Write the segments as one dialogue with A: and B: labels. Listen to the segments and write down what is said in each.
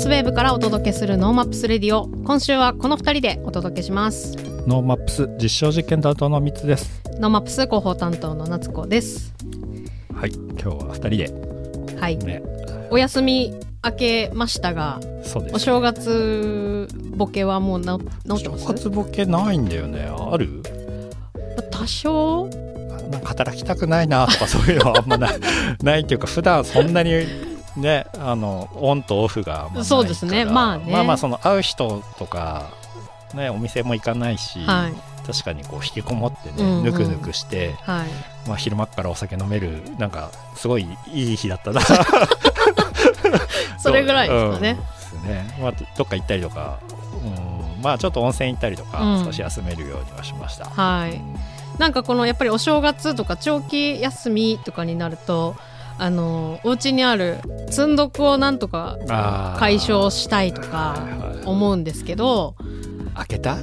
A: スウェーブからお届けするノーマップスレディオ。今週はこの2人でお届けします。
B: ノーマップス実証実験担当の3つです。
A: ノーマップス広報担当の夏子です。
B: はい今日は2人で。
A: はい、
B: ね。
A: お休み明けましたが
B: そうです。
A: お正月ボケはもうな治って
B: 正
A: ます？
B: 月ボケないんだよね。ある？
A: 多少？
B: なんか働きたくないなとかそういうのはあんまない。ないっていうか普段そんなにねあのオンとオフがあ
A: そうですね。まあね。
B: まあまあその会う人とかねお店も行かないし、
A: はい。
B: 確かにこう引きこもってね、ぬくぬくして、
A: はい。
B: まあ、昼間っからお酒飲めるなんかすごいいい日だったな。
A: それぐらいですかね。
B: うん。ね。まあ、どっか行ったりとか、うん、まあちょっと温泉行ったりとか、
A: うん。
B: 少し休めるようにはしました。
A: はい。なんかこのやっぱりお正月とか長期休みとかになるとあのお家にある積んどくをなんとか解消したいとか思うんですけど。
B: 開けた？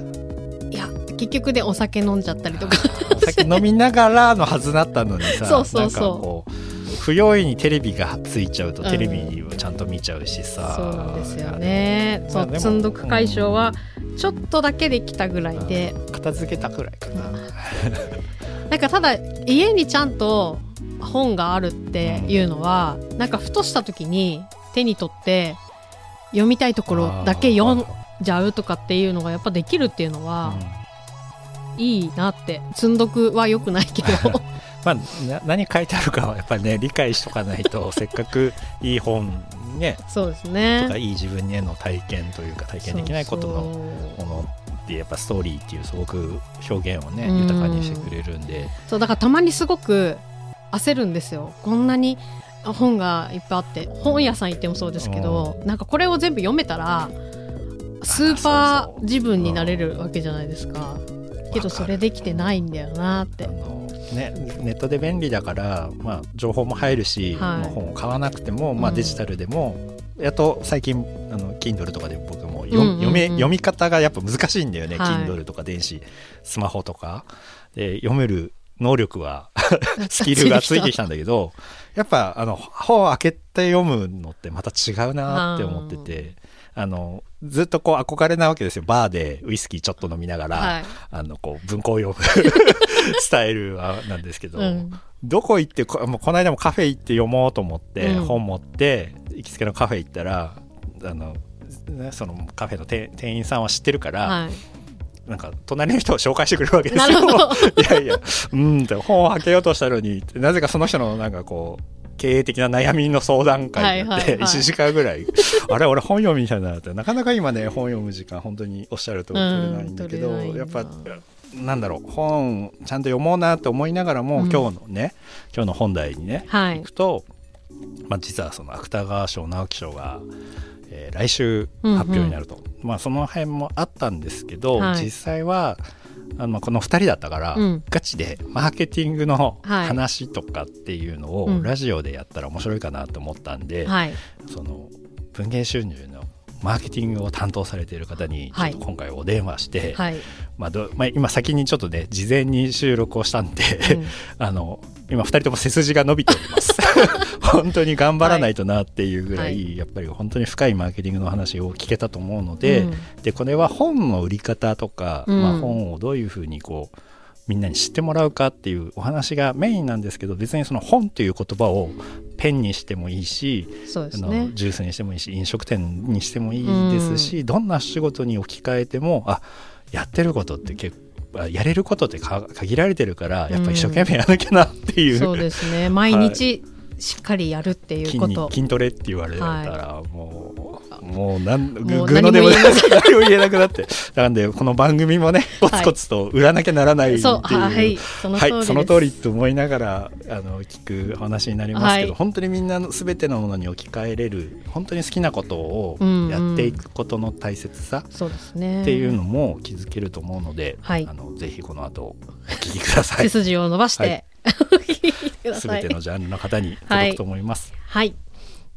A: いや結局でお酒飲んじゃったりとか。
B: お酒飲みながらのはずだったのにさ
A: そうそうそう。
B: 不用意にテレビがついちゃうと
A: うん。
B: テレビをちゃんと見ちゃうしさ、
A: そうなんですよね。そう積んどく解消はちょっとだけできたぐらいで。
B: うん。片付けたくらいかな、
A: なんかただ家にちゃんと本があるっていうのはなんかふとした時に手に取って読みたいところだけ読んじゃうとかっていうのがやっぱできるっていうのはいいなって積んどくは良くないけど。
B: まあ、な何書いてあるかはやっぱりね理解しとかないと せっかくいい本ね
A: そうです
B: と
A: ね
B: かいい自分への体験というか体験できないことのものってやっぱストーリーっていうすごく表現をね
A: うん。
B: 豊かにしてくれるんで。
A: そうだからたまにすごく焦るんですよ。こんなに本がいっぱいあって本屋さん行ってもそうですけどなんかこれを全部読めたらスーパー自分になれるわけじゃないですか。けどそれできてないんだよなって。
B: ね、ネットで便利だから、まあ、情報も入るし、
A: はい。
B: まあ本を買わなくても、まあ、
A: うん
B: デジタルでも、やっと最近あの Kindle とかで僕も読,、
A: うんうんうん。
B: 読め読み方がやっぱ難しいんだよね、
A: はい。
B: Kindle とか電子スマホとか。で読める能力は スキルがついてきたんだけどやっぱあの本を開けて読むのってまた違うなって思ってて。あのずっとこう憧れなわけですよ。バーでウイスキーちょっと飲みながら、
A: はい。
B: あのこう文庫を読む スタイルはなんですけど、
A: うん。
B: どこ行ってこもうこの間もカフェ行って読もうと思って、
A: うん。
B: 本持って行きつけのカフェ行ったらあの、ね、そのカフェの店店員さんは知ってるから、
A: はい
B: なんか隣の人を紹介してくれるわけですよ。いやいや。うんって本を開けようとしたのになぜかその人のなんかこう経営的な悩みの相談会になって
A: はいはいはい。
B: 1時間ぐらい、あれ俺本読みみたいなってなかなか今ね本読む時間本当におっしゃると取れないんだけど、
A: うん
B: やっぱなんだろう本ちゃんと読もうなって思いながらも、
A: うん。
B: 今日のね今日の本題にね、
A: はい。
B: 行くと、まあ、実はその芥川賞直木賞が、えー来週発表になると、まあその辺もあったんですけど、
A: はい。
B: 実際はあのまあこの2人だったから、
A: うん。
B: ガチでマーケティングの
A: はい。
B: 話とかっていうの
A: うん。
B: をラジオでやったら面白いかなと思ったんで、
A: はい。
B: その文芸収入のマーケティングを担当されている方にちょっと今回お電話して、
A: はい。
B: まあどまあ、今先にちょっとね事前に収録をしたんで、
A: うん。
B: あの今2人とも背筋が伸びております。本当に頑張らないとなっていうぐらい、
A: はい。
B: やっぱり本当に深いマーケティングの話を聞けたと思うので,、
A: うん。
B: でこれは本の売り方とか、
A: うん。
B: まあ、本をどういうふうにこうみんなに知ってもらうかっていうお話がメインなんですけど別にその本という言葉をペンにしてもいいし、あのジュースにしてもいいし飲食店にしてもいいですし、どんな仕事に置き換えてもあやってることって結構あやれることってか限られてるからやっぱ一生懸命やらなきゃなっていう、
A: そうですね。毎日しっかりやるっていう
B: 筋
A: こと。
B: に筋トレって言われたら、もうもうなんぐ
A: もう
B: ぐのでも
A: 何も言えなく
B: なって。なんでこの番組もねコツコツと売らなきゃならないっていう、
A: はいその通りです。
B: はい、その通りと思いながらあの聞く話になりますけど、
A: はい
B: 本当にみんなの全てのものに置き換えれる本当に好きなことをやっていくことの大切さ
A: そうですね。
B: っていうのも気づけると思うので、
A: はい。
B: あのぜひこの後お聞きください。
A: 背筋を伸ばして、
B: はい。
A: 聞いてください。
B: 全てのジャンルの方に届くと思います。
A: はい。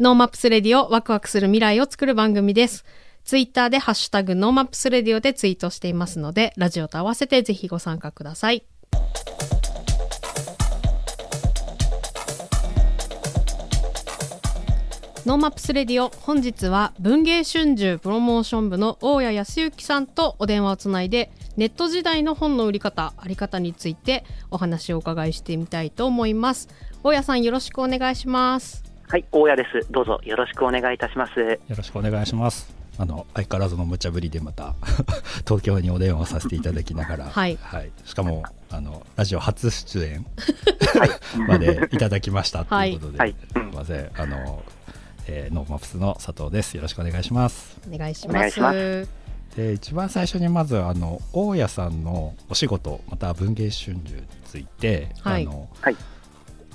A: NoMaps Radio ワクワクする未来を作る番組です。ツイッターでハッシュタグ NoMaps Radio でツイートしていますので、ラジオと合わせてぜひご参加ください。NoMaps Radio 本日は文芸春秋プロモーション部の大谷康之さんとお電話をつないでネット時代の本の売り方あり方についてお話をお伺いしてみたいと思います大谷さんよろしくお願いします
C: はい大谷です。どうぞよろしくお願いいたします。よ
B: ろしくお願いします。あの相変わらずの無茶ぶりでまた 東京にお電話させていただきながら、
A: はい、
B: はい、しかもあのラジオ初出演 までいただきましたということで、はい、すみません。あのえー、 NoMaps の佐藤です。よろしくお願いします。
A: お願いします。
B: で一番最初にまずあの大谷さんのお仕事また文芸春秋について、はい、あの、はい、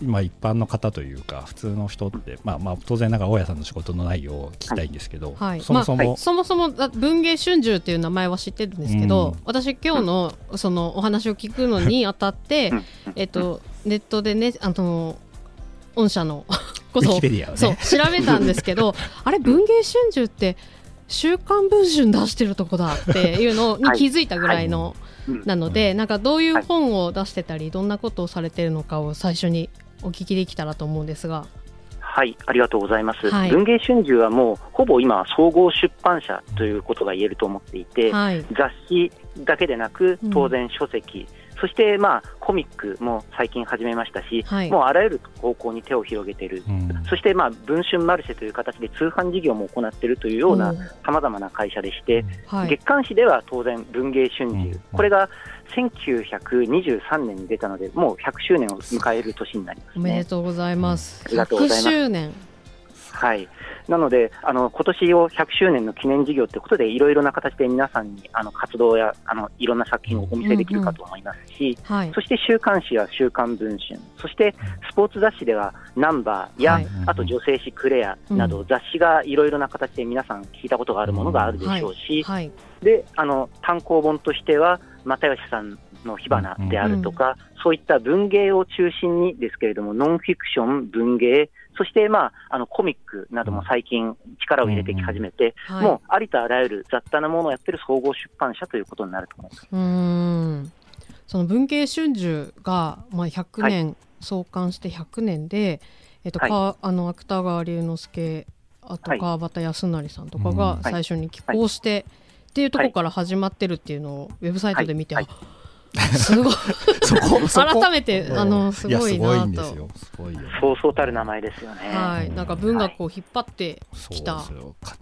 B: 今一般の方というか普通の人って、まあまあ当然ながら大谷さんの仕事の内容を聞きたいんですけど、
A: はい、そもそも、まあ、そもそも文芸春秋っていう名前は知ってるんですけど、うん、私今日のそのお話を聞くのにあたって、えっとネットでねあの御社の ことを、ね、そう調べたんですけど あれ文芸春秋って週刊文春出してるとこだっていうの に気づいたぐらいの、はい。はい、なので、なんかどういう本を出してたりどんなことをされてるのかを最初にお聞きできたらと思うんですが。
C: はい、ありがとうございます。はい、文芸春秋はもうほぼ今総合出版社ということが言えると思っていて、はい、雑誌だけでなく当然書籍、うんそしてまあコミックも最近始めましたし、はい、もうあらゆる方向に手を広げている、うん、そしてまあ文春マルシェという形で通販事業も行っているというようなさまざまな会社でして、はい、月刊誌では当然、文芸春秋、うん、これが1923年に出たので、もう100周年を迎える年になります、ね、お
A: めでとうございます。
C: ありがとうございます。周年。はい。なので、あの今年を100周年の記念事業ということで、いろいろな形で皆さんにあの活動やあのいろんな作品をお見せできるかと思いますし、うんうん。はい、そして週刊誌は週刊文春、そしてスポーツ雑誌ではナンバーや、はい、あと女性誌クレアなど、雑誌がいろいろな形で皆さん聞いたことがあるものがあるでしょうし、はい、であの単行本としては、又吉さんの火花であるとか、うん、そういった文芸を中心にですけれども、ノンフィクション、文芸、そして、まあ、あのコミックなども最近、力を入れてき始めて、うんうん、もうありとあらゆる雑多なものをやってる総合出版社ということになると思います。
A: うん。その文芸春秋が、まあ、100年、はい、創刊して100年で、えっとはい、あの芥川龍之介あと川端康成さんとかが最初に寄稿して、っていうところから始まってるっていうのをウェブサイトで見て、はい。すごい。改めてあのすごいなと。
C: すごいよ。そうそうたる名前ですよね。
A: はい。なんか文学を引っ張ってきた、
B: は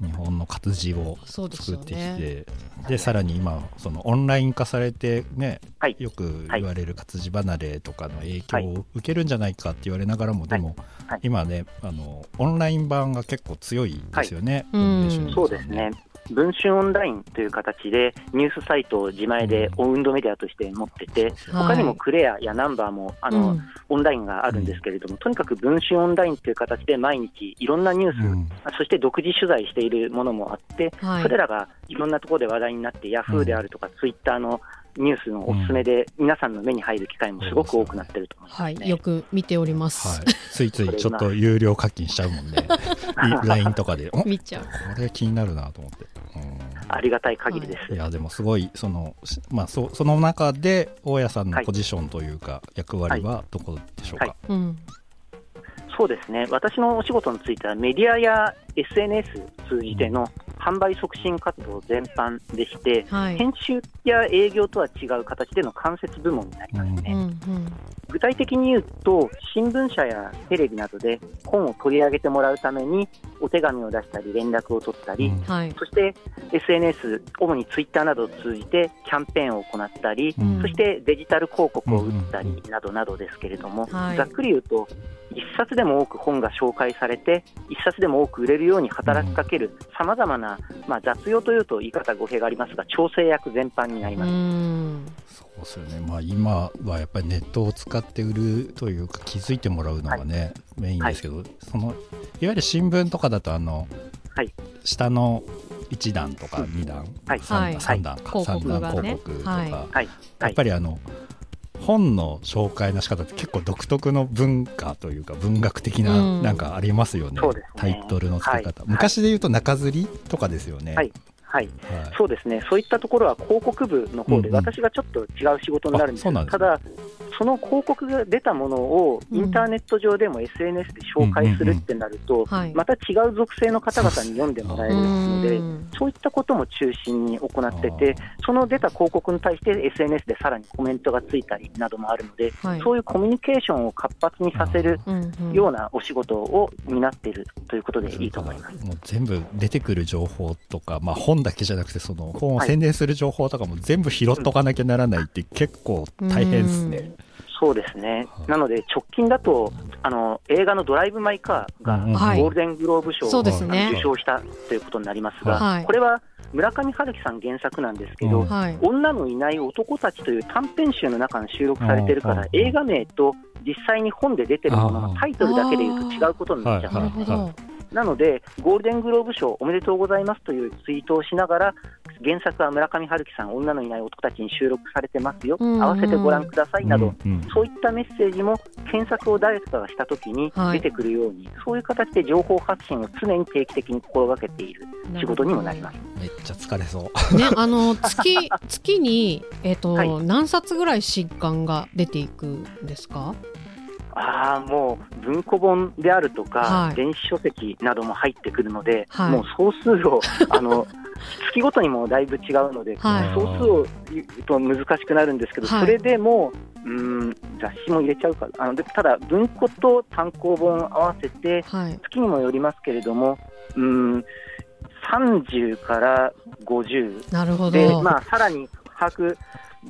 B: い、日本の活字を作ってきてで、ね、さらに今そのオンライン化されてね、はい、よく言われる活字離れとかの影響を受けるんじゃないかって言われながらも、でも、今ねあのオンライン版が結構強いですよね、
C: うん、そうですね文春オンラインという形でニュースサイトを自前でオウンドメディアとして持ってて、他にもクレアやナンバーもあの、オンラインがあるんですけれども、とにかく文春オンラインという形で毎日いろんなニュース、そして独自取材しているものもあって、それらがいろんなところで話題になって、ヤフーであるとか、ツイッターのニュースのおすすめで、皆さんの目に入る機会もすごく多くなってると思います、ね、
A: はい、よく見ております、はい、
B: ついついちょっと有料課金しちゃうもんね。LINE とかで。
A: 見ちゃう。
B: これ気になるなと思って、
C: ありがたい限りです、
B: い、やでもすごいその,、まあ、そその中で大家さんのポジションというか、役割はどこでしょうか、はい。はいうん。
C: そうですね。私のお仕事についてはメディアや SNS 通じての販売促進活動全般でして、はい、編集や営業とは違う形での間接部門になりますね。うんうん、具体的に言うと、新聞社やテレビなどで本を取り上げてもらうために、お手紙を出したり、連絡を取ったり、うん、そして SNS、主にツイッターなどを通じてキャンペーンを行ったり、うん、そしてデジタル広告を打ったりなどなどですけれども、ざっくり言うと、一冊でも多く本が紹介されて、一冊でも多く売れるように働きかけるさまざまな、まあ、雑用というと言い方語弊がありますが、調整役全般になります。
B: そうですよね、まあ、今はやっぱりネットを使って売るというか、気づいてもらうのがね、はい、メインですけど、はい、そのいわゆる新聞とかだと、あの、はい、下の1段とか2段、はい、3, 3段か、はい、3段広告とか、やっぱりあの、本の紹介の仕方って結構独特の文化というか文学的ななんかありますよね、うん、タイトルの付け方、はい、昔で言うと中吊りとかですよね。
C: はい。はい、はい、そうですね、そういったところは広告部の方で、私がちょっと違う仕事になるんですけど、うん、ただ、その広告が出たものをインターネット上でも SNS で紹介するってなると、また違う属性の方々に読んでもらえるので、そういったことも中心に行ってて、その出た広告に対して SNS でさらにコメントがついたりなどもあるので、そういうコミュニケーションを活発にさせるようなお仕事を担っているということでいいと思います。
B: もう全部出てくる情報とか、まあ、本だけじゃなくて、その本を宣伝する情報とかも全部拾っとかなきゃならないって結構大変ですね。
C: そうですね、なので直近だとあの映画のドライブ・マイ・カーがゴールデングローブ賞を、受賞したということになりますが、はい、これは村上春樹さん原作なんですけど、はい、女のいない男たちという短編集の中に収録されてるから、映画名と実際に本で出てるもののタイトルだけでいうと違うことになっちゃうんです。なので、ゴールデングローブ賞おめでとうございますというツイートをしながら、原作は村上春樹さん、女のいない男たちに収録されてますよ、合わせてご覧くださいなど、うんうん、そういったメッセージも検索を誰かがしたときに出てくるように、はい、そういう形で情報発信を常に定期的に心がけている仕事にもなります。
B: めっちゃ疲れそう。
A: ね、あの月 月に、えーと、はい、何冊ぐらい新刊が出ていくんですか？
C: ああもう文庫本であるとか、はい、電子書籍なども入ってくるので、はい、もう総数を あの月ごとにもだいぶ違うので、はい、総数を言うと難しくなるんですけど、それでもうん雑誌も入れちゃうかあのでただ文庫と単行本合わせて、月にもよりますけれどもうん30から50
A: なるほど。
C: で、まあ、さらに把握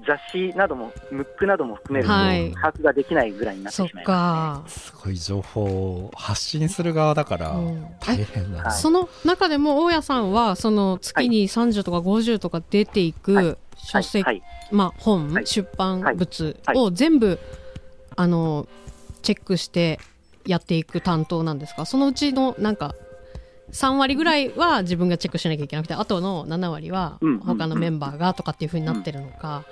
C: 雑誌なども、ムックなども含めると、把握ができないぐらいになってしまいます、
B: ね、すごい情報を発信する側だから、大変だ、
A: うん、その中でも大家さんは、その月に30とか50とか出ていく書籍、はい。はい、まあ、本、はい、出版物を全部、あのチェックしてやっていく担当なんですか？そのうちのなんか3割ぐらいは自分がチェックしなきゃいけなくてあとの7割は他のメンバーがとかっていうふうになってるのか。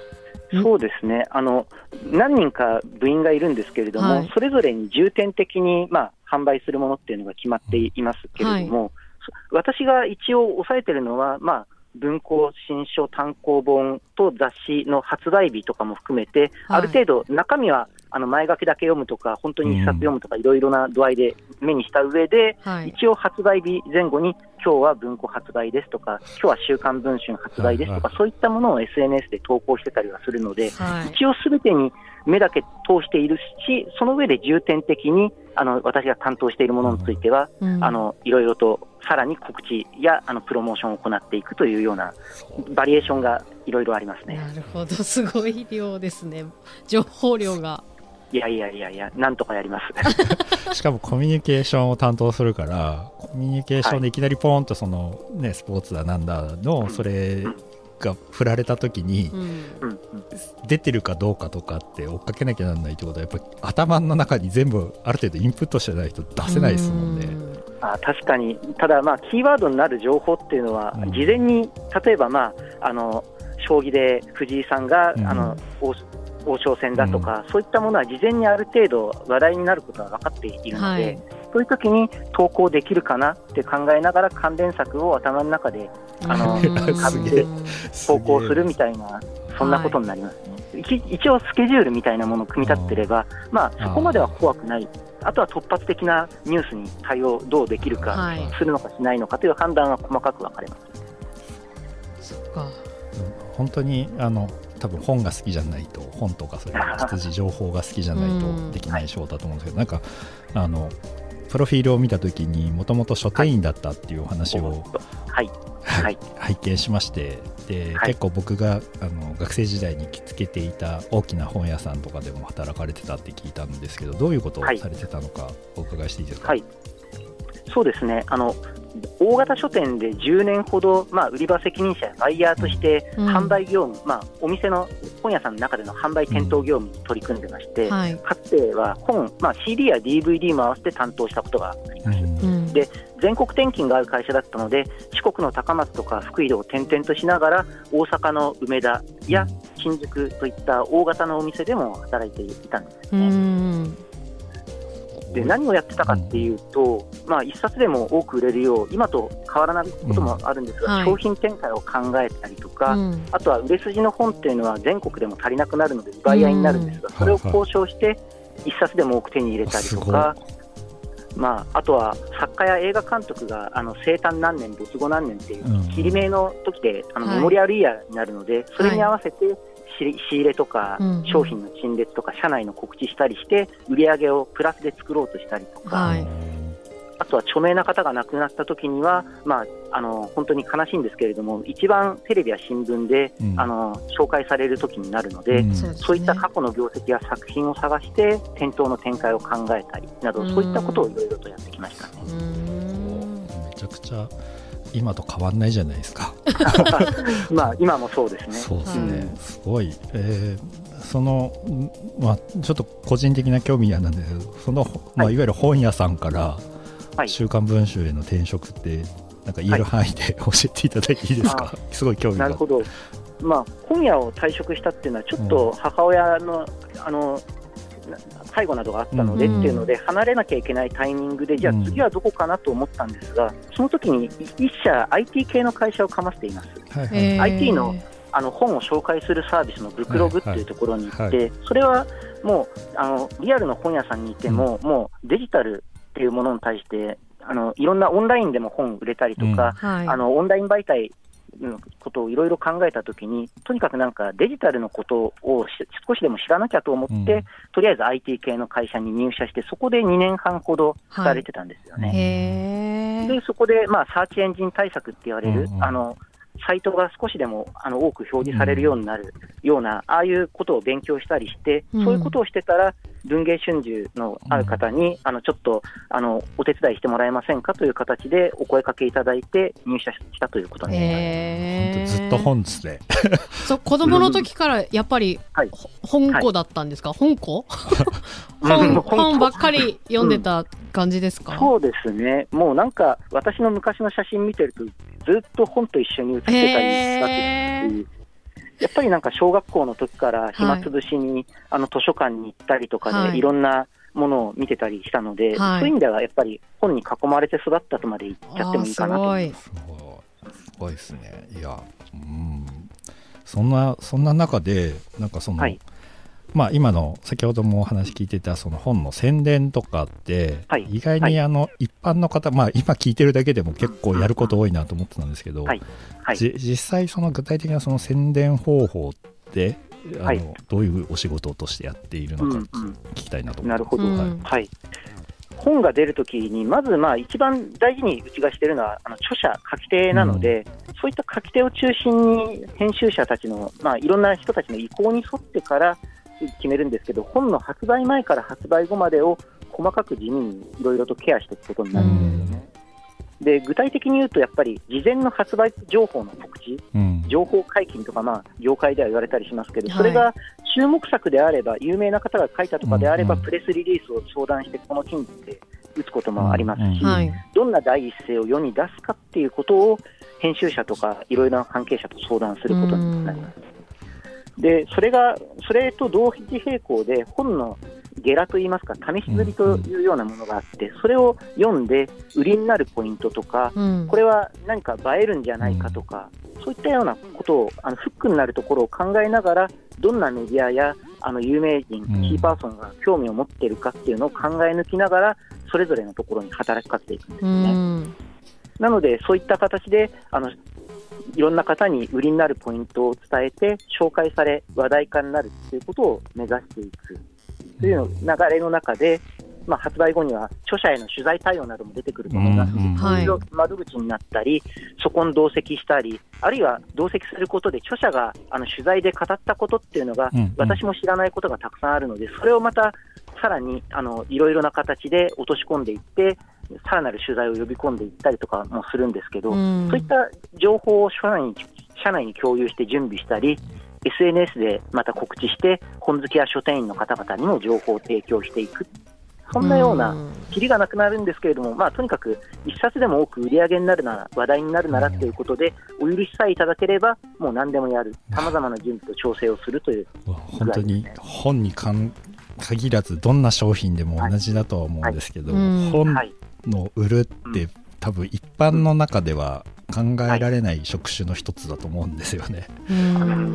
C: そうですね。あの何人か部員がいるんですけれども、はい、それぞれに重点的に、まあ、販売するものっていうのが決まっていますけれども、はい、私が一応抑えてるのは、まあ、文庫、新書、単行本と雑誌の発売日とかも含めて、はい、ある程度、中身はあの前書きだけ読むとか、本当に一冊読むとか、いろいろな度合いで目にした上で、はい、一応発売日前後に、今日は文庫発売ですとか、今日は週刊文春発売ですとか、はいはい、そういったものを SNS で投稿してたりはするので、はい、一応すべてに目だけ通しているし、その上で重点的にあの私が担当しているものについては、うん、あのいろいろとさらに告知やあのプロモーションを行っていくというようなバリエーションがいろいろありますね。
A: なるほど、すごい量ですね、情報量が。
C: いやいやいやいや、なんとかやりま
B: す。しかもコミュニケーションを担当するから、コミュニケーションでいきなりポーンとその、ね、スポーツだなんだの、それが振られた時に、出てるかどうかとかって追っかけなきゃならないってことは、やっぱ頭の中に全部ある程度インプットしてないと出せないですもんね。
C: あ確かに、ただ、まあ、キーワードになる情報っていうのは、事前に、例えば、まあ、あの将棋で藤井さんが、あの王将戦だとか、うん、そういったものは事前にある程度話題になることは分かっているので、はい、そういう時に投稿できるかなって考えながら関連作を頭の中であの 買って投稿するみたいなそんなことになりますね。はい、一応スケジュールみたいなものを組み立ってれば、まあ、そこまでは怖くない。あとは突発的なニュースに対応どうできるか、はい、するのかしないのかという判断は細かく分かれます。
A: そっか。
B: 本当にあの多分本が好きじゃないと本とかそういう羊情報が好きじゃないとできない仕事だと思うんですけど、なんかあのプロフィールを見た時にもともと書店員だったっていうお話を、はいはい、拝見しましてで、はい、結構僕があの学生時代に着付けてい。た大きな本屋さんとかでも働かれてたって聞いたんですけどどういうことをされてたのかお伺いしていいですか、はい、
C: そうですね。あの大型書店で10年ほど、まあ、売り場責任者やバイヤーとして販売業務、うん、まあ、お店の本屋さんの中での販売店頭業務に取り組んでまして、うんはい、かつては本、まあ、CD や DVD も合わせて担当したことがあります。うん、で全国転勤がある会社だったので四国の高松とか福井を転々としながら大阪の梅田や新宿といった大型のお店でも働いていたんですね。で何をやってたかっていうと、うん、まあ、1冊でも多く売れるよう今と変わらないこともあるんですが、うん、商品展開を考えたりとか、あとは売れ筋の本っていうのは全国でも足りなくなるので奪い合いになるんですが、それを交渉して1冊でも多く手に入れたりとか。まあ、あとは作家や映画監督があの生誕何年、没後何年っていう切り名の時で、あのメモリアルイヤーになるので、それに合わせて仕入れとか、商品の陳列とか、社内の告知したりして、売り上げをプラスで作ろうとしたりとか、はい、あとは著名な方が亡くなった時には、まあ、あの本当に悲しいんですけれども、一番テレビや新聞で、うん、あの紹介される時になるので、うん、そういった過去の業績や作品を探して、店頭の展開を考えたりなど、そういったことをいろいろとやってきましたね。
B: めちゃくちゃ今と変わんないじゃないですか
C: まあ今もそうですね。
B: そうですね。うん、すごい、えー、そのまあちょっと個人的な興味なんですけど、そのまあいわゆる本屋さんから週刊文春への転職ってなんか言える範囲で教えていただいていいですか？はい、すごい興味が。
C: なるほど。まあ本屋を退職したっていうのはちょっと母親の、うん、あの介護などがあったのでっていうので、離れなきゃいけないタイミングで、じゃあ次はどこかなと思ったんですが、その時に一社 IT 系の会社をかましています。はいはい、IT のあの本を紹介するサービスのブクログっていうところに行って、それはもうあのリアルの本屋さんにいても、もうデジタルっていうものに対してあのいろんなオンラインでも本売れたりとか、うん。はい、あのオンライン媒体のことをいろいろ考えたときに、とにかくなんかデジタルのことを少しでも知らなきゃと思って、うん、とりあえず IT 系の会社に入社して、そこで2年半ほど働いてたんですよね。はい、で、そこで、まあ、サーチエンジン対策って言われる、うんうん、あのサイトが少しでもあの多く表示されるようになるような、うん、ああいうことを勉強したりして、そういうことをしてたら、文芸春秋のある方に、あのちょっとあのお手伝いしてもらえませんかという形でお声かけいただいて入社したということにな
B: ります。ずっと本ですね。
A: そう子供の時からやっぱり、はい、本子だったんですか、はい、本子 本本ばっかり読んでた感じですか、
C: うん、そうですね、もうなんか私の昔の写真見てるとずっと本と一緒に写ってたりしたりやっぱりなんか小学校の時から暇つぶしに、はい、あの図書館に行ったりとかで、い、ろんなものを見てたりしたので、はい、そういう意味ではやっぱり本に囲まれて育ったとまで言っちゃってもいいかなと。思います。す
B: ごいですね。いや、うん、そんなそんな中でなんかその、はい、まあ、今の先ほどもお話聞いてたその本の宣伝とかって、意外にあの一般の方、まあ、今聞いてるだけでも結構やること多いなと思ってたんですけど、実際その具体的なその宣伝方法ってあの、どういうお仕事としてやっているのか聞きたいなと思
C: って、うんうん、なるほど、はい、本が出るときに、まずまあ一番大事にうちがしているのはあの著者、書き手なので、うん、そういった書き手を中心に編集者たちの、まあ、いろんな人たちの意向に沿ってから決めるんですけど、本の発売前から発売後までを細かく地味にいろいろとケアしていくことになるんですよね。で具体的に言うと、やっぱり事前の発売情報の告知、うん、情報解禁とか、まあ、業界では言われたりしますけど、それが注目作であれば、有名な方が書いたとかであれば、プレスリリースを相談して、この金で打つこともありますし、どんな第一声を世に出すかっていうことを、編集者とかいろいろな関係者と相談することになります。でそれがそれと同時並行で本のゲラといいますか試し刷りというようなものがあって、それを読んで売りになるポイントとか、これは何か映えるんじゃないかとか、そういったようなことをあのフックになるところを考えながらどんなメディアやあの有名人、キーパーソンが興味を持っているかっていうのを考え抜きながらそれぞれのところに働きかけていくんですね。なので、そういった形であのいろんな方に売りになるポイントを伝えて、紹介され、話題化になるということを目指していく。という流れの中で、まあ、発売後には著者への取材対応なども出てくると思います。ので、窓口になったり、そこに同席したり、あるいは同席することで、著者があの取材で語ったことっていうのが、私も知らないことがたくさんあるので、それをまたさらにあのいろいろな形で落とし込んでいって、さらなる取材を呼び込んでいったりとかもするんですけど、うん、そういった情報を社内に社内に共有して準備したり、SNS でまた告知して、本好きや書店員の方々にも情報を提供していく、そんなような、きりがなくなるんですけれども、まあ、とにかく一冊でも多く売り上げになるなら、話題になるならということで、お許しさえいただければ、もう何でもやる、さまざまな準備と調整をするという
B: 本当に本に関限らずどんな商品でも同じだとは思うんですけど、本の売るって多分一般の中では考えられない職種の一つだと思うんですよね。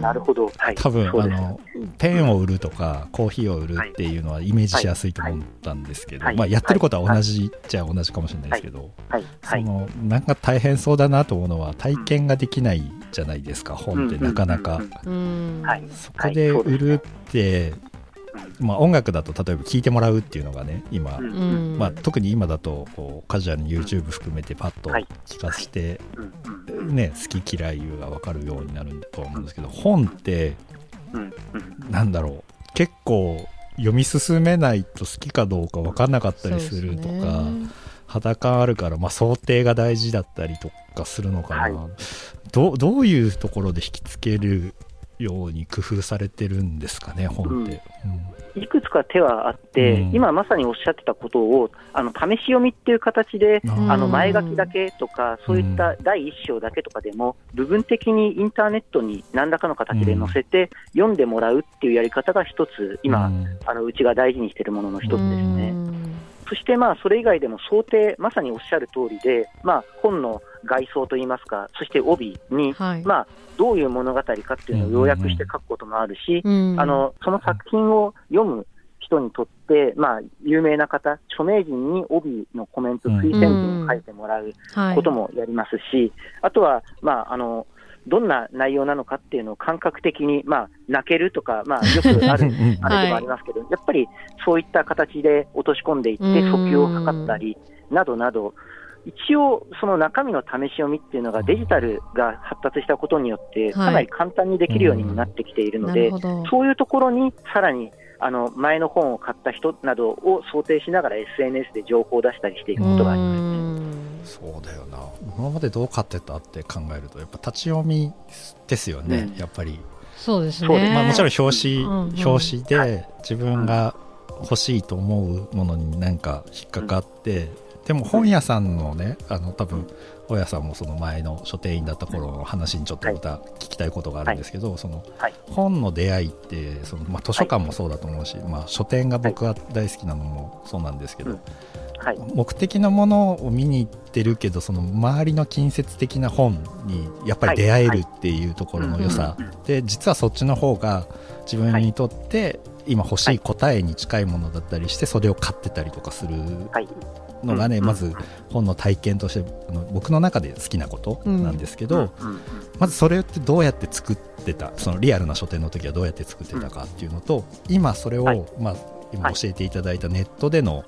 C: なるほど、
B: はい、多分あのペンを売るとかコーヒーを売るっていうのはイメージしやすいと思ったんですけど、まあ、やってることは同じっちゃ同じかもしれないですけど、そのなんか大変そうだなと思うのは体験ができないじゃないですか、本ってなかなか。そこで売るってまあ、音楽だと例えば聴いてもらうっていうのがね今、うん、まあ、特に今だとこうカジュアルに YouTube 含めてパッと聞かせて、ね、好き嫌いが分かるようになると思うんですけど本ってなんだろう。結構読み進めないと好きかどうか分かんなかったりするとか。肌感あるから、まあ、想定が大事だったりとかするのかな、はい、どどういうところで引きつけるように工夫されてるんですかね、本って。
C: うん、いくつか手はあって、うん、今まさにおっしゃってたことを、あの試し読みっていう形で、あの前書きだけとか、そういった第一章だけとかでも、部分的にインターネットに何らかの形で載せて、読んでもらうっていうやり方が一つ、今、あのうちが大事にしているものの一つですね。そしてまあそれ以外でも想定、まさにおっしゃる通りで、まあ、本の外装といいますか、そして帯に、はい、まあ、どういう物語かっていうのを要約して書くこともあるし、うんうん、あのその作品を読む人にとって、まあ、有名な方、著名人に帯のコメント、推薦文を書いてもらうこともやりますし、うんはい、あとは、まあ、あのどんな内容なのかっていうのを感覚的に、まあ、泣けるとか、まあ、よくある、あれでもありますけど、はい、やっぱりそういった形で落とし込んでいって、訴求を図ったり、などなど、一応、その中身の試し読みっていうのがデジタルが発達したことによって、かなり簡単にできるようにもなってきているので、はいそういうところにさらにあの前の本を買った人などを想定しながら SNS で情報を出したりしていくことがあります
B: そうだよな、今までどう買ってたって考えると、やっぱ立ち読みですよね、うん、やっぱり。
A: そうですね、
B: まあ、もちろん表紙、うんうん、表紙で自分が欲しいと思うものに何か引っかかって、でも本屋さんのねあの多分大家さんもその前の書店員だった頃の話にちょっとまた聞きたいことがあるんですけど、はい、その本の出会いってその、まあ、図書館もそうだと思うし、まあ、書店が僕は大好きなのもそうなんですけど、はい、目的のものを見に行ってるけどその周りの近接的な本にやっぱり出会えるっていうところの良さ。で実はそっちの方が自分にとって今欲しい答えに近いものだったりしてそれを買ってたりとかするのがね、まず本の体験としてあの僕の中で好きなことなんですけど、まずそれってどうやって作ってたそのリアルな書店の時はどうやって作ってたかっていうのと今それを、まあ、今教えていただいたネットでの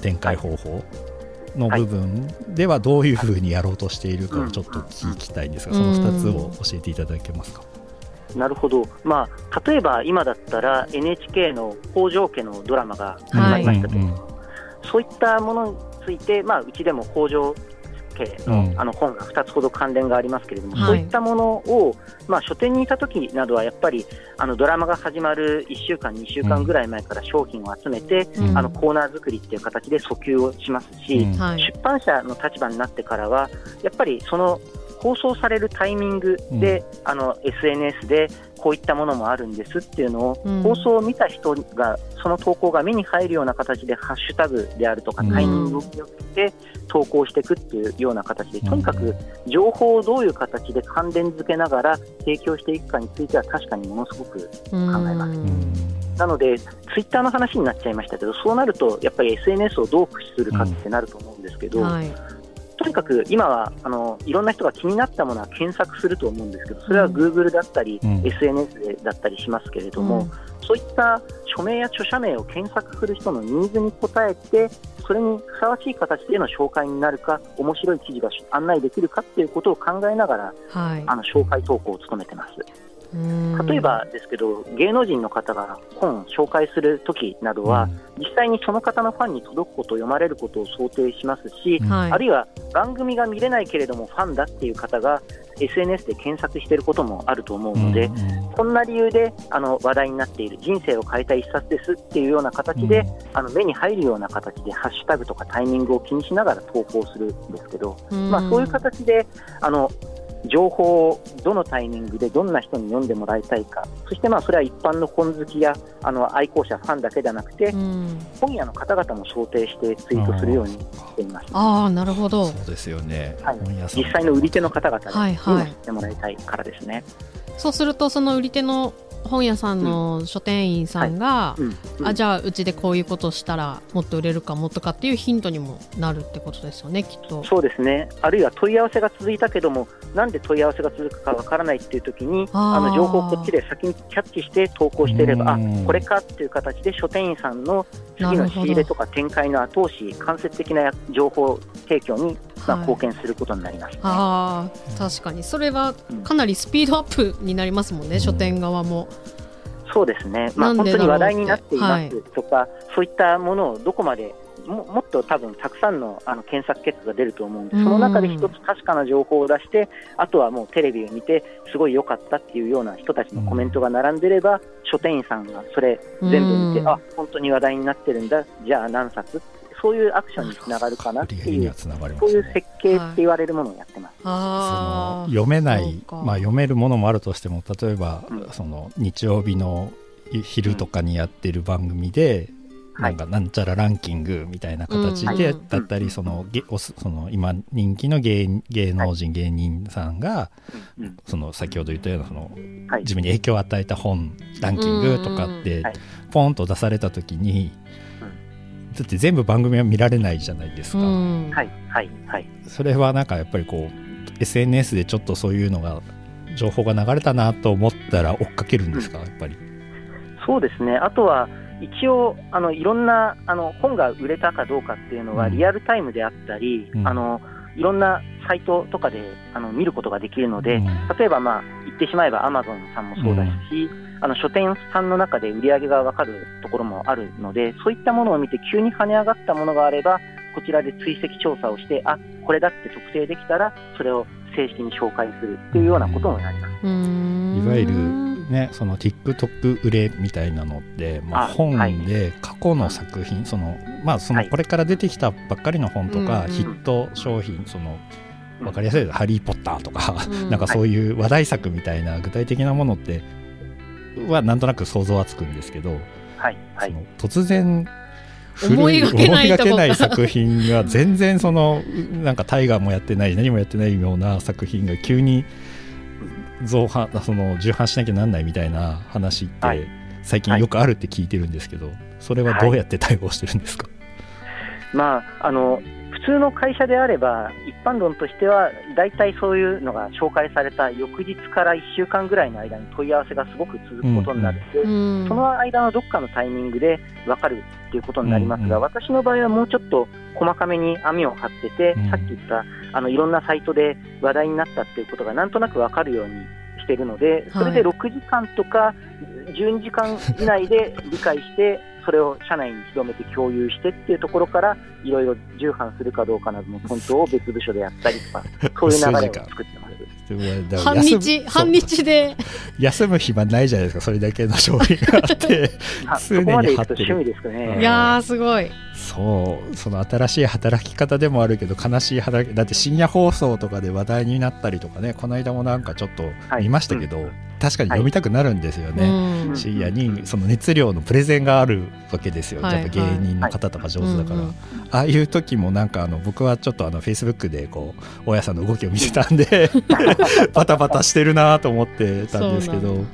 B: 展開方法の部分ではどういうふうにやろうとしているかをちょっと聞きたいんですが、その2つを教えていただけますか？
C: なるほど、まあ、例えば今だったら NHK の北条家のドラマが始まりましたと、はい、そういったものついて、まあ、うちでも工場系の,、あの本が2つほど関連がありますけれども、そういったものを、まあ、書店にいた時などはやっぱりあのドラマが始まる1週間、2週間ぐらい前から商品を集めて、うん、あのコーナー作りっていう形で訴求をしますし、うん、出版社の立場になってからはやっぱりその放送されるタイミングで、うん、あの SNS でこういったものもあるんですっていうのを、うん、放送を見た人がその投稿が目に入るような形でハッシュタグであるとかタイミングをよって投稿していくっていうような形で、とにかく情報をどういう形で関連付けながら提供していくかについては確かにものすごく考えます。なので、ツイッターの話になっちゃいましたけど、そうなると、やっぱり SNS をどう駆使するかってなると思うんですけど、はいとにかく今はあのいろんな人が気になったものは検索すると思うんですけど、それは Google だったり、うん、SNS でだったりしますけれども、うん、そういった署名や著者名を検索する人のニーズに応えて、それにふさわしい形での紹介になるか、面白い記事が案内できるかということを考えながら、はい、あの紹介投稿を務めてます。例えばですけど、芸能人の方が本を紹介するときなどは、実際にその方のファンに届くこと、読まれることを想定しますし、あるいは番組が見れないけれども、ファンだっていう方が SNS で検索していることもあると思うので、こんな理由であの話題になっている、人生を変えた一冊ですっていうような形で、あの目に入るような形で、ハッシュタグとかタイミングを気にしながら投稿するんですけど、まあ、そういう形であの情報をどのタイミングでどんな人に読んでもらいたいか、そしてまあそれは一般の本好きやあの愛好者、ファンだけではなくて、うん、本屋の方々も想定してツイートするようにしています。
A: ああ、なるほど。
B: そうですよね。
C: はい、実際の売り手の方々にも知ってもらいたいからですね。はいはい、
A: そうすると、その売り手の本屋さんの書店員さんが、うんはい。うん、あじゃあうちでこういうことしたらもっと売れるかもとかっていうヒントにもなるってことですよねきっと。
C: そうですね。あるいは問い合わせが続いたけどもなんで問い合わせが続くかわからないっていう時にあの情報をこっちで先にキャッチして投稿していればあこれかっていう形で書店員さんの次の仕入れとか展開の後押し間接的な情報提供にまあ、貢献することになります、ね、
A: あ確かに。それはかなりスピードアップになりますもんね、うん、書店側も。
C: そうですね、まあ、本当に話題になっていますとか、はい、そういったものをどこまでももっと多分たくさんのあの検索結果が出ると思うんで、その中で一つ確かな情報を出して、あとはもうテレビを見て、すごい良かったっていうような人たちのコメントが並んでれば、書店員さんがそれ全部見て、あ本当に話題になってるんだ、じゃあ何冊？そういうアクションにつながるかなっていう、そういう設計って言われるものをやってます、
B: はい、その読めない、まあ、読めるものもあるとしても、例えば、うん、その日曜日の昼とかにやってる番組で、うん、なんかなんちゃらランキングみたいな形で、だったりそのその今人気の芸芸能人、芸人さんが、その先ほど言ったようなその、自分に影響を与えた本ランキングとかってポンと出された時に、だって全部番組は見られないじゃないですか。
C: はいはいはい。
B: それはなんかやっぱりこう SNS でちょっとそういうのが情報が流れたなと思ったら追っかけるんですか、やっぱり。
C: そうですね。あとは一応あのいろんなあの本が売れたかどうかっていうのはリアルタイムであったり、うん、あのいろんなサイトとかであの見ることができるので、うん、例えば、まあ、言ってしまえばアマゾンさんもそうだし、うんあの書店さんの中で売り上げが分かるところもあるので、そういったものを見て急に跳ね上がったものがあれば、こちらで追跡調査をして、あこれだって特定できたら、それを正式に紹介するっていうようなことになります。
B: いわゆるね、その TikTok 売れみたいなのって、まあ、本で過去の作品、はい、そのまあ、そのこれから出てきたばっかりの本とか、はい、ヒット商品、その分かりやすい「ハリー・ポッター」とか、なんかそういう話題作みたいな具体的なものってはなんとなく想像はつくんですけど、
C: はいはい、
B: 突然
A: 思いがけ
B: ない作品が全然そのなんか大河もやってない何もやってないような作品が急に造反その重版しなきゃなんないみたいな話って最近よくあるって聞いてるんですけど、それはどうやって対応してるんですか、
C: まああの普通の会社であれば、一般論としては、大体そういうのが紹介された翌日から1週間ぐらいの間に問い合わせがすごく続くことになって、うん。うん、その間のどっかのタイミングで分かるっていうことになりますが、うん。うん、私の場合はもうちょっと細かめに網を張ってて、うん、さっき言ったあのいろんなサイトで話題になったっていうことがなんとなく分かるようにしているので、それで6時間とか12時間以内で理解して、それを社内に広めて共有してっていうところから、いろいろ重版するかどうかなどの本当を別部署でやったりとか、そういう流れを作ってます。
A: 半日、半日で。
B: 休む暇ないじゃないですか、それだけの商品があって、
C: 常に貼ってる。趣味ですかね。
A: いやー、すごい。
B: そう、その新しい働き方でもあるけど、悲しい働き、だって深夜放送とかで話題になったりとかね、この間もなんかちょっと見ましたけど、はいうん。確かに読みたくなるんですよね、はい、深夜にその熱量のプレゼンがあるわけですよ、はい、やっぱ芸人の方とか上手だから、はい、ああいう時もなんかあの僕はちょっとあのフェイスブックでこう大家さんの動きを見てたんで バタバタしてるなと思ってたんですけど。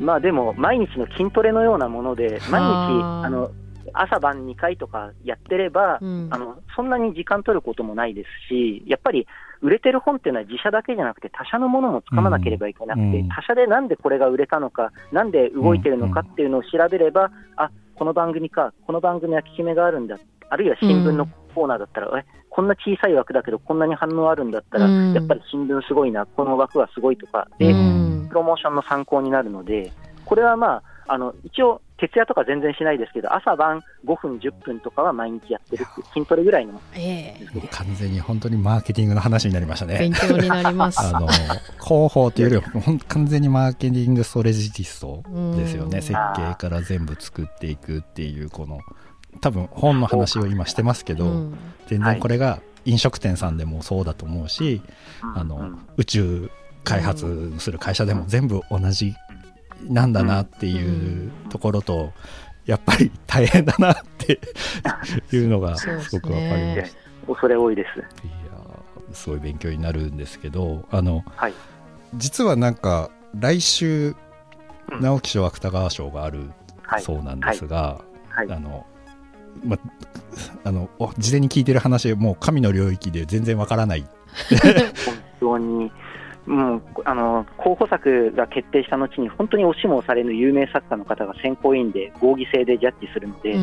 C: まあでも毎日の筋トレのようなもので毎日あの朝晩2回とかやってれば、うん、あのそんなに時間取ることもないですしやっぱり売れてる本っていうのは自社だけじゃなくて他社のものもつかまなければいけなくて、うん、他社でなんでこれが売れたのか、なんで動いてるのかっていうのを調べれば、うん、あこの番組か、この番組は効き目があるんだ、あるいは新聞のコーナーだったら、うん、えこんな小さい枠だけど、こんなに反応あるんだったら、やっぱり新聞すごいな、この枠はすごいとかで、プロモーションの参考になるので、これはまあ、あの一応、徹夜とか全然しないですけど、朝晩5分、10分とかは毎日やってるって筋トレぐらいの、
B: えー、完全に本当にマーケティングの話になりましたね。
A: 勉強になります。
B: あの広報というよりは、完全にマーケティングストレジティストですよね、設計から全部作っていくっていう、この多分本の話を今してますけど、全然これが飲食店さんでもそうだと思うし、あの宇宙開発する会社でも全部同じなんだなっていうところと、やっぱり大変だなって いうのがすごくわかります。
C: 恐れ多いです。いや
B: すごい勉強になるんですけど、あの、はい、実はなんか来週、直木賞芥川賞があるそうなんですが、はい。はい、あの、ま、あの事前に聞いてる話もう神の領域で全然わからない。
C: 本当にもうあの候補作が決定した後に本当に押しも押されぬ有名作家の方が選考委員で合議制でジャッジするので、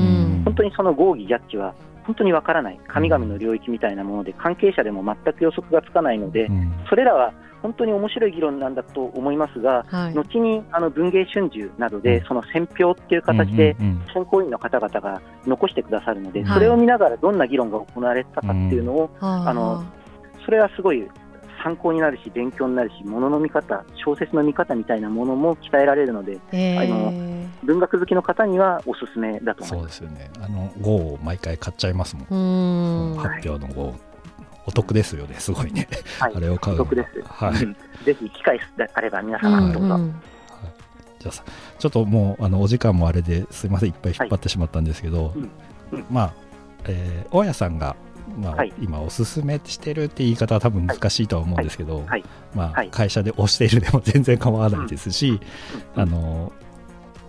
C: 本当にその合議、ジャッジは本当にわからない、神々の領域みたいなもので、関係者でも全く予測がつかないので、それらは本当に面白い議論なんだと思いますが、はい、後にあの文芸春秋などで、その選評っていう形で選考委員の方々が残してくださるので、それを見ながらどんな議論が行われたかっていうのを、あのそれはすごい参考になるし、勉強になるし、ものの見方、小説の見方みたいなものも鍛えられるので、えー、あの文学好きの方にはおすすめだと思います。そうですよね。
B: あの号を毎回買っちゃいますもん。ん発表の号。お得ですよね、すごいね。はい、あれを買う。
C: お得です。はい。ぜひ機会であれば皆様どうぞ。うんうん
B: じゃあちょっともうあのお時間もあれですいませんいっぱい引っ張ってしまったんですけど、はいうんうん、まあ、えー、大家さんがまあ、はい、今おすすめしてるって言い方は多分難しいとは思うんですけど、はい、まあ、会社で推しているでも全然構わないですし、あの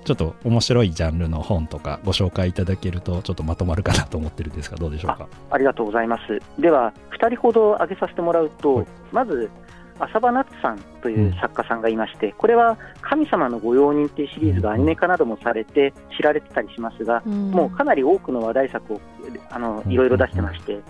B: ちょっと面白いジャンルの本とかご紹介いただけるとちょっとまとまるかなと思ってるんですがどうでしょうか？
C: ありがとうございます。では2人ほど挙げさせてもらうと、まず浅場夏さんという作家さんがいまして、これは神様の御用人というシリーズがアニメ化などもされて知られてたりしますが、もうかなり多くの話題作をあのいろいろ出してまして、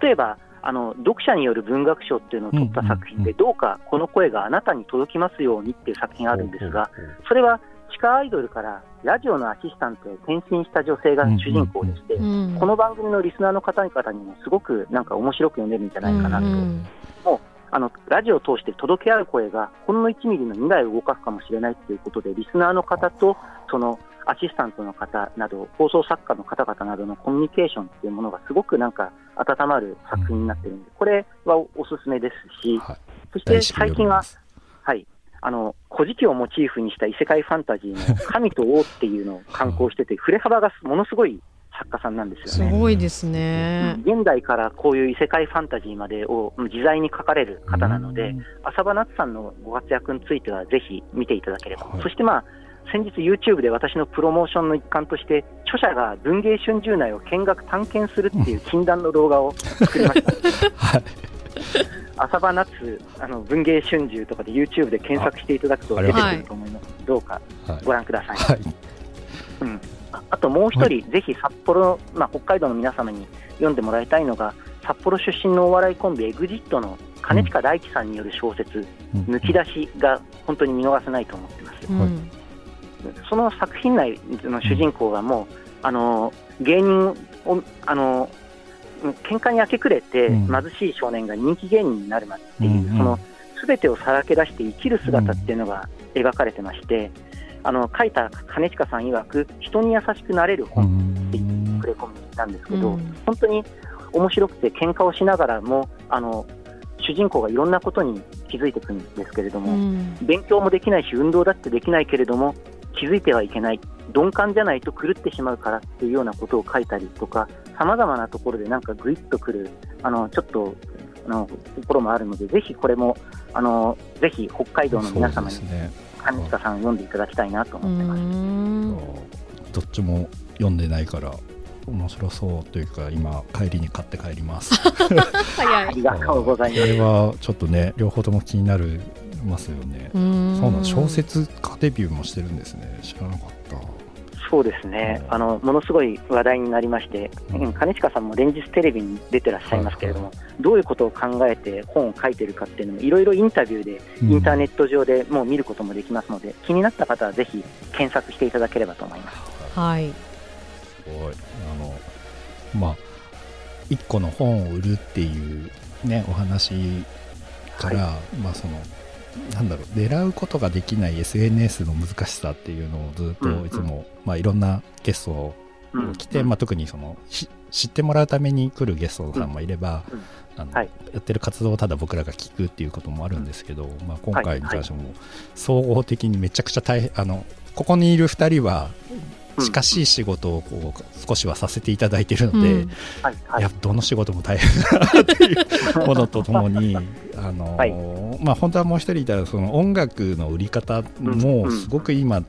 C: 例えばあの読者による文学賞っていうのを取った作品で、どうかこの声があなたに届きますようにっていう作品があるんですが、それは地下アイドルからラジオのアシスタントへ転身した女性が主人公でして、この番組のリスナーの方々にもすごくなんか面白く読めるんじゃないかなと。もうあのラジオを通して届け合う声がほんの1ミリの未来を動かすかもしれないということでリスナーの方とそのアシスタントの方など放送作家の方々などのコミュニケーションというものがすごくなんか温まる作品になっているので、これはおすすめですし、はい、そして最近は、はい、あの古事記をモチーフにした異世界ファンタジーの神と王っていうのを刊行してて、振れ幅がものすごい作家さんなんですよね。
A: すごいですね、
C: 現代からこういう異世界ファンタジーまでを自在に書かれる方なので、浅場夏さんのご活躍についてはぜひ見ていただければ、はい、そしてまあ先日 YouTube で私のプロモーションの一環として著者が文芸春秋内を見学探検するっていう禁断の動画を作りました。はい。浅場夏あの文芸春秋とかで YouTube で検索していただくと出てくると思います、どうかご覧ください。はい、うん。あともう一人、はい、ぜひ札幌、まあ、北海道の皆様に読んでもらいたいのが、札幌出身のお笑いコンビ、エグジットの兼近大樹さんによる小説、うん、抜き出しが本当に見逃せないと思ってます。うん、その作品内の主人公がもう、あの芸人を、あの喧嘩に明け暮れて貧しい少年が人気芸人になるまでっていう、うん、その全てをさらけ出して生きる姿っていうのが描かれてまして、あの書いた兼近さん曰く人に優しくなれる本っていうプレコミなんですけど、うん、本当に面白くて喧嘩をしながらもあの主人公がいろんなことに気づいていくんですけれども、うん、勉強もできないし運動だってできないけれども気づいてはいけない鈍感じゃないと狂ってしまうからっていうようなことを書いたりとかさまざまなところでなんかぐいっとくるあのちょっとのところもあるのでぜひこれもあのぜひ北海道の皆様に金近さん読んでいただきたいなと思ってます。
B: どっちも読んでないから面白そうというか今帰りに買って帰ります。
C: 早い。ありがとうございます。こ
B: れはちょっとね両方とも気になるますよね。そうなん小説家デビューもしてるんですね。知らなかった。
C: そうですね、あのものすごい話題になりまして、うん、兼近さんも連日テレビに出てらっしゃいますけれども、はいはい、どういうことを考えて本を書いてるかっていうのも、いろいろインタビューで、インターネット上でもう見ることもできますので、うん、気になった方はぜひ検索していただければと思います。
A: はい、
B: すごい。あのまあ1個の本を売るっていうねお話から、はい、まあそのなんだろう狙うことができない SNS の難しさっていうのをずっといつも、まあ、いろんなゲストを来て、まあ、特にその知ってもらうために来るゲストさんもいれば、あの、はい、やってる活動をただ僕らが聞くっていうこともあるんですけど、まあ、今回に関しても総合的にめちゃくちゃ大変あのここにいる2人は近しい仕事をこう少しはさせていただいているので、うん。はいはい、やどの仕事も大変だなっていうものとともに あの、はい、まあ、本当はもう一人いたらその音楽の売り方もすごく今、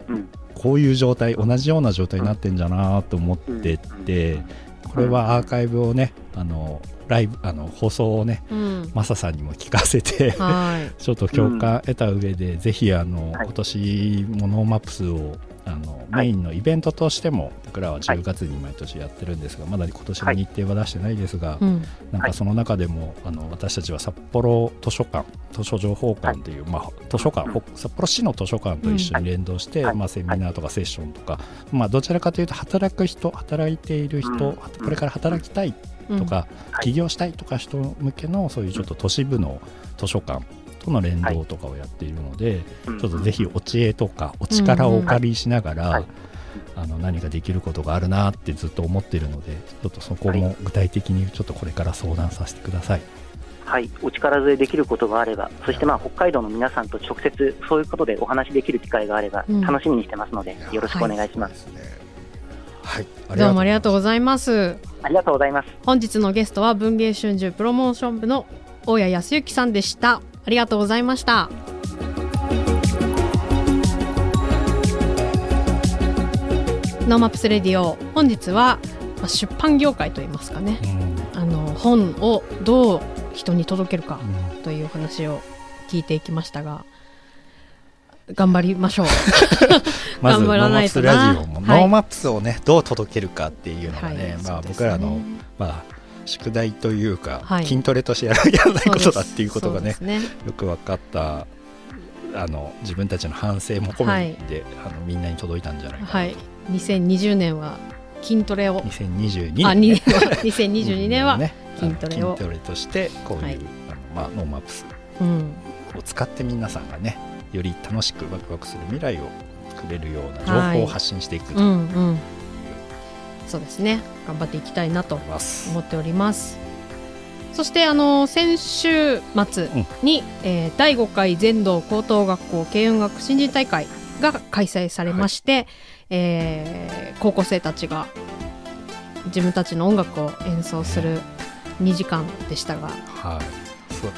B: こういう状態同じような状態になってんじゃなと思っててこれはアーカイブをねあのライブあの放送をね、うん、マサさんにも聞かせて ちょっと共感得た上で、うん、ぜひあの、はい、今年モノマップスをあのメインのイベントとしても僕らは10月に毎年やってるんですが、まだ今年の日程は出してないですが、なんかその中でもあの私たちは札幌図書館図書情報館という、まあ、図書館、札幌市の図書館と一緒に連動して、まあ、セミナーとかセッションとか、まあ、どちらかというと働く人働いている人、これから働きたいとか、起業したいとか人向けのそういうちょっと都市部の図書館との連動とかをやっているので、はい、ちょっとぜひお知恵とかお力をお借りしながら、はい、あの何かできることがあるなってずっと思っているのでちょっとそこも具体的にちょっとこれから相談させてください。
C: はい、お力添えできることがあれば、そしてまあ北海道の皆さんと直接そういうことでお話できる機会があれば、楽しみにしてますので、よろしくお願いします。
A: はい、どうもありがとうございます。
C: ありがとうございます。
A: 本日のゲストは文藝春秋プロモーション部の大谷康之さんでした。ありがとうございました。NoMaps Radio 本日は、まあ、出版業界といいますかね、うん、あの本をどう人に届けるかという話を聞いていきましたが、頑張りましょう。
B: まず NoMaps ラジオも、ノーマップスをねどう届けるかっていうのがね、はい、まあ僕らの、まあ宿題というか、はい、筋トレとしてやらないことだっていうことがね、ね、よく分かったあの自分たちの反省も込めて、はい、あのみんなに届いたんじゃないかなと、はい、
A: 2020年は筋トレを。
B: 2022年、ね、
A: 2022年は。筋トレ
B: を。筋トレとしてこういう、はい、あのまあ、 NoMaps。を使って皆さんがねより楽しくワクワクする未来を作れるような情報を発信していくと。いう、うんうん
A: そうですね。頑張っていきたいなと思っております。そしてあの先週末に、うん、えー、第5回全道高等学校軽音楽新人大会が開催されまして、はい、えー、高校生たちが自分たちの音楽を演奏する2時間でしたが、
B: はい、そうやっ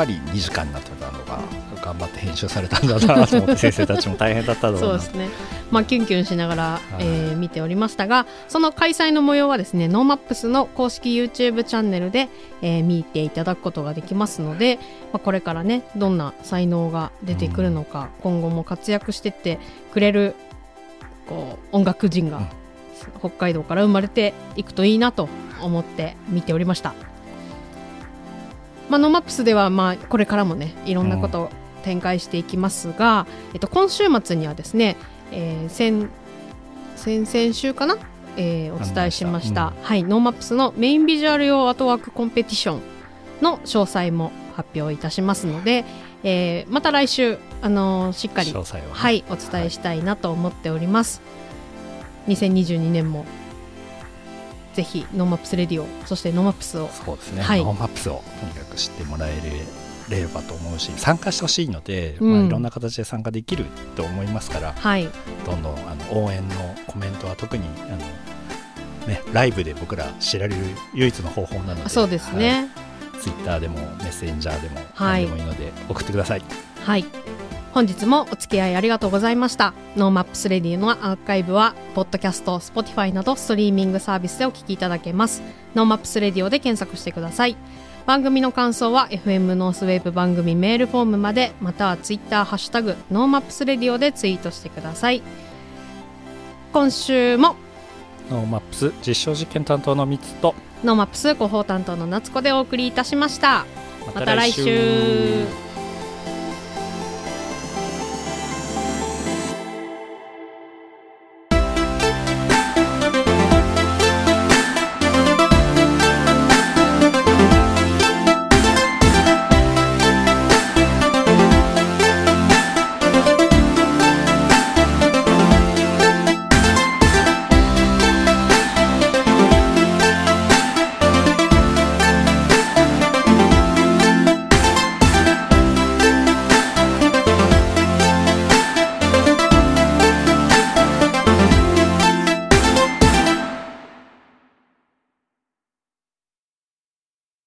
B: ぱり2時間になってたのが頑張って編集されたんだなと思って先生たちも。大変だっただろうな
A: そうですね、まあ、キュンキュンしながら、はい、えー、見ておりましたがその開催の模様はですね NoMaps の公式 YouTube チャンネルで、えー、見ていただくことができますので、まあ、これからねどんな才能が出てくるのか、うん、今後も活躍してってくれるこう音楽人が、うん、北海道から生まれていくといいなと思って見ておりました。まあ、 NoMaps ではまあこれからもねいろんなことを展開していきますが、えっと、今週末にはですね、えー、先先々週かな、えー、お伝えしました、うん、はい、 NoMaps のメインビジュアル用アートワークコンペティションの詳細も発表いたしますので、えー、また来週、あのー、しっかり、ね、はい、お伝えしたいなと思っております。2022年もぜひ NoMaps Radio そして NoMaps を。
B: そうですね、はい、ノーマップスをとにかく知ってもらえればと思うし参加してほしいので、うん、まあ、いろんな形で参加できると思いますから、はい、どんどんあの応援のコメントは特にあの、ね、ライブで僕ら知られる唯一の方法なので
A: そうですね、
B: はい、ツイッターでもメッセンジャーでも何でもいいので送ってください。
A: はい本日もお付き合いありがとうございました。 NoMaps Radio のアーカイブはポッドキャスト、スポティファイなどストリーミングサービスでお聞きいただけます。 NoMaps Radio で検索してください。番組の感想は FM ノースウェーブ番組メールフォームまでまたはツイッターハッシュタグ NoMaps Radio でツイートしてください。今週も
B: NoMaps 実証実験担当のミツと
A: NoMaps 広報担当の夏子でお送りいたしました。また来週